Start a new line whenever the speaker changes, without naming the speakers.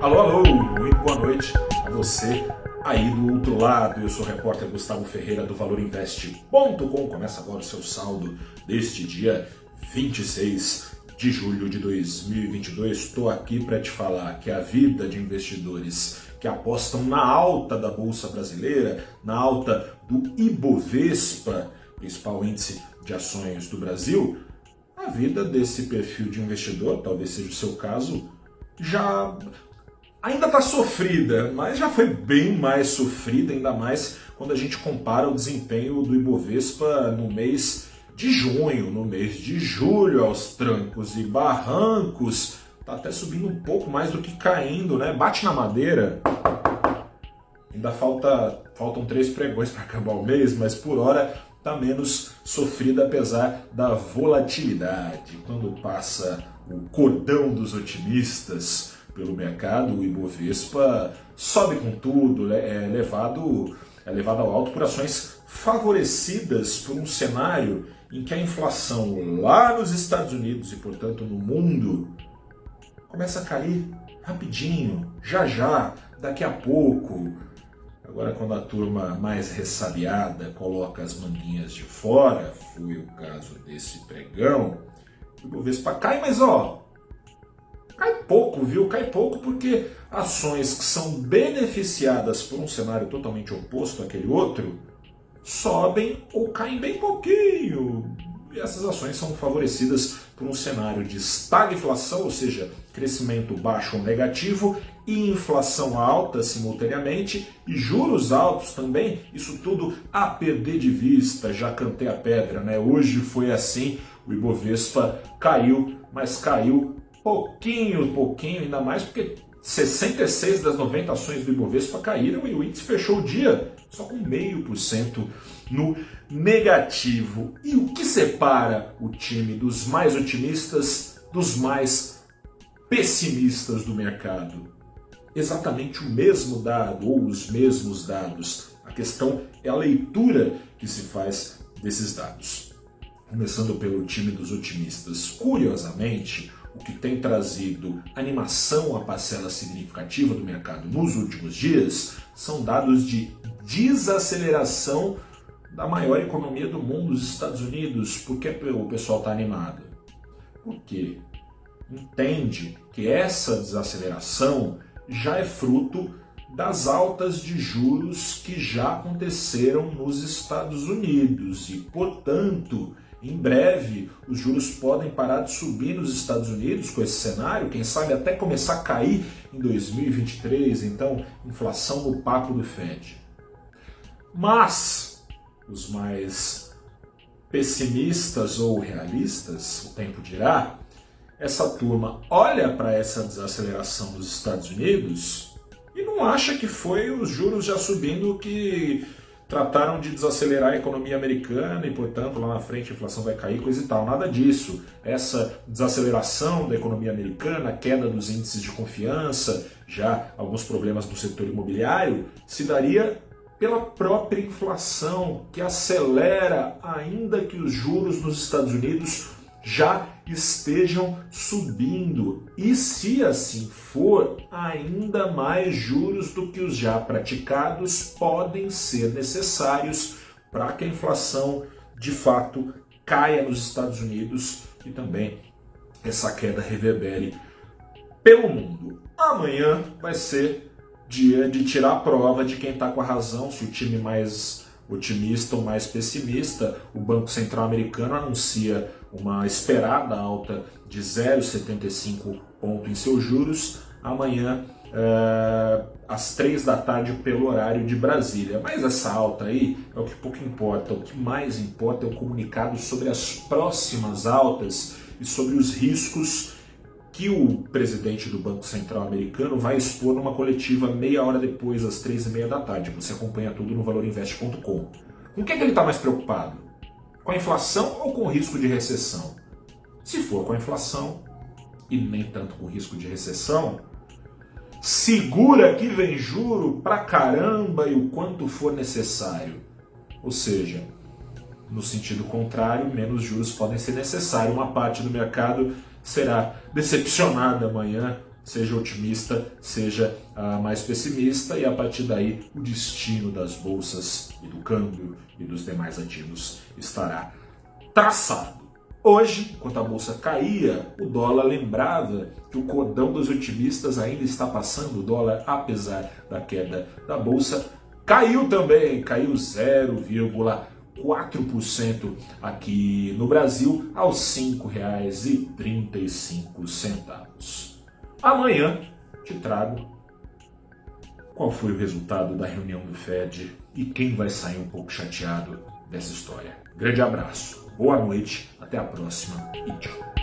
Alô, alô, muito boa noite a você aí do outro lado. Eu sou o repórter Gustavo Ferreira do ValorInvest.com. Começa agora o seu saldo deste dia 26 de julho de 2022. Estou aqui para te falar que a vida de investidores que apostam na alta da Bolsa Brasileira, na alta do Ibovespa, principal índice de ações do Brasil, a vida desse perfil de investidor, talvez seja o seu caso, já ainda está sofrida, mas já foi bem mais sofrida, ainda mais quando a gente compara o desempenho do Ibovespa no mês de junho, no mês de julho, aos trancos e barrancos. Tá até subindo um pouco mais do que caindo, né? Bate na madeira. Ainda falta, faltam três pregões para acabar o mês, mas por hora está menos sofrida apesar da volatilidade. Quando passa o cordão dos otimistas pelo mercado, o Ibovespa sobe com tudo, né? é levado, é levado ao alto por ações favorecidas por um cenário em que a inflação lá nos Estados Unidos e, portanto, no mundo começa a cair rapidinho, já já, daqui a pouco. Agora, quando a turma mais ressabiada coloca as manguinhas de fora, foi o caso desse pregão, o Ibovespa cai, mas ó, cai pouco, viu? Cai pouco porque ações que são beneficiadas por um cenário totalmente oposto àquele outro sobem ou caem bem pouquinho. E essas ações são favorecidas por um cenário de estagflação, ou seja, crescimento baixo ou negativo, e inflação alta simultaneamente, e juros altos também, isso tudo a perder de vista, já cantei a pedra, né? Hoje foi assim, o Ibovespa caiu, mas caiu pouquinho, pouquinho, ainda mais porque 66 das 90 ações do Ibovespa caíram e o índice fechou o dia só com meio por cento no negativo. E o que separa o time dos mais otimistas dos mais pessimistas do mercado? Exatamente o mesmo dado ou os mesmos dados. A questão é a leitura que se faz desses dados. Começando pelo time dos otimistas. Curiosamente, o que tem trazido animação à parcela significativa do mercado nos últimos dias são dados de desaceleração da maior economia do mundo, os Estados Unidos. Por que o pessoal está animado? Porque entende que essa desaceleração já é fruto das altas de juros que já aconteceram nos Estados Unidos e, portanto, em breve, os juros podem parar de subir nos Estados Unidos com esse cenário, quem sabe até começar a cair em 2023, então, inflação no papo do Fed. Mas os mais pessimistas ou realistas, o tempo dirá, essa turma olha para essa desaceleração dos Estados Unidos e não acha que foi os juros já subindo que trataram de desacelerar a economia americana e, portanto, lá na frente a inflação vai cair, coisa e tal. Nada disso. Essa desaceleração da economia americana, queda dos índices de confiança, já alguns problemas no setor imobiliário, se daria pela própria inflação, que acelera, ainda que os juros nos Estados Unidos já estejam subindo. E se assim for, ainda mais juros do que os já praticados podem ser necessários para que a inflação de fato caia nos Estados Unidos e também essa queda reverbere pelo mundo. Amanhã vai ser dia de tirar a prova de quem está com a razão, se o time mais otimista ou mais pessimista. O Banco Central Americano anuncia uma esperada alta de 0,75 ponto em seus juros amanhã é, às 3 da tarde pelo horário de Brasília. Mas essa alta aí é o que pouco importa. O que mais importa é o comunicado sobre as próximas altas e sobre os riscos que o presidente do Banco Central americano vai expor numa coletiva meia hora depois, às três e meia da tarde. Você acompanha tudo no valorinvest.com. Com o que, é que ele está mais preocupado? Com a inflação ou com o risco de recessão? Se for com a inflação, e nem tanto com risco de recessão, segura que vem juro pra caramba e o quanto for necessário. Ou seja, no sentido contrário, menos juros podem ser necessários. Uma parte do mercado será decepcionada amanhã seja otimista, seja uh, mais pessimista, e a partir daí o destino das bolsas e do câmbio e dos demais ativos estará traçado. Hoje, enquanto a bolsa caía, o dólar lembrava que o cordão dos otimistas ainda está passando. O dólar, apesar da queda da bolsa, caiu também, caiu 0,4% aqui no Brasil aos R$ 5,35. Amanhã te trago qual foi o resultado da reunião do Fed e quem vai sair um pouco chateado dessa história. Grande abraço, boa noite, até a próxima e tchau.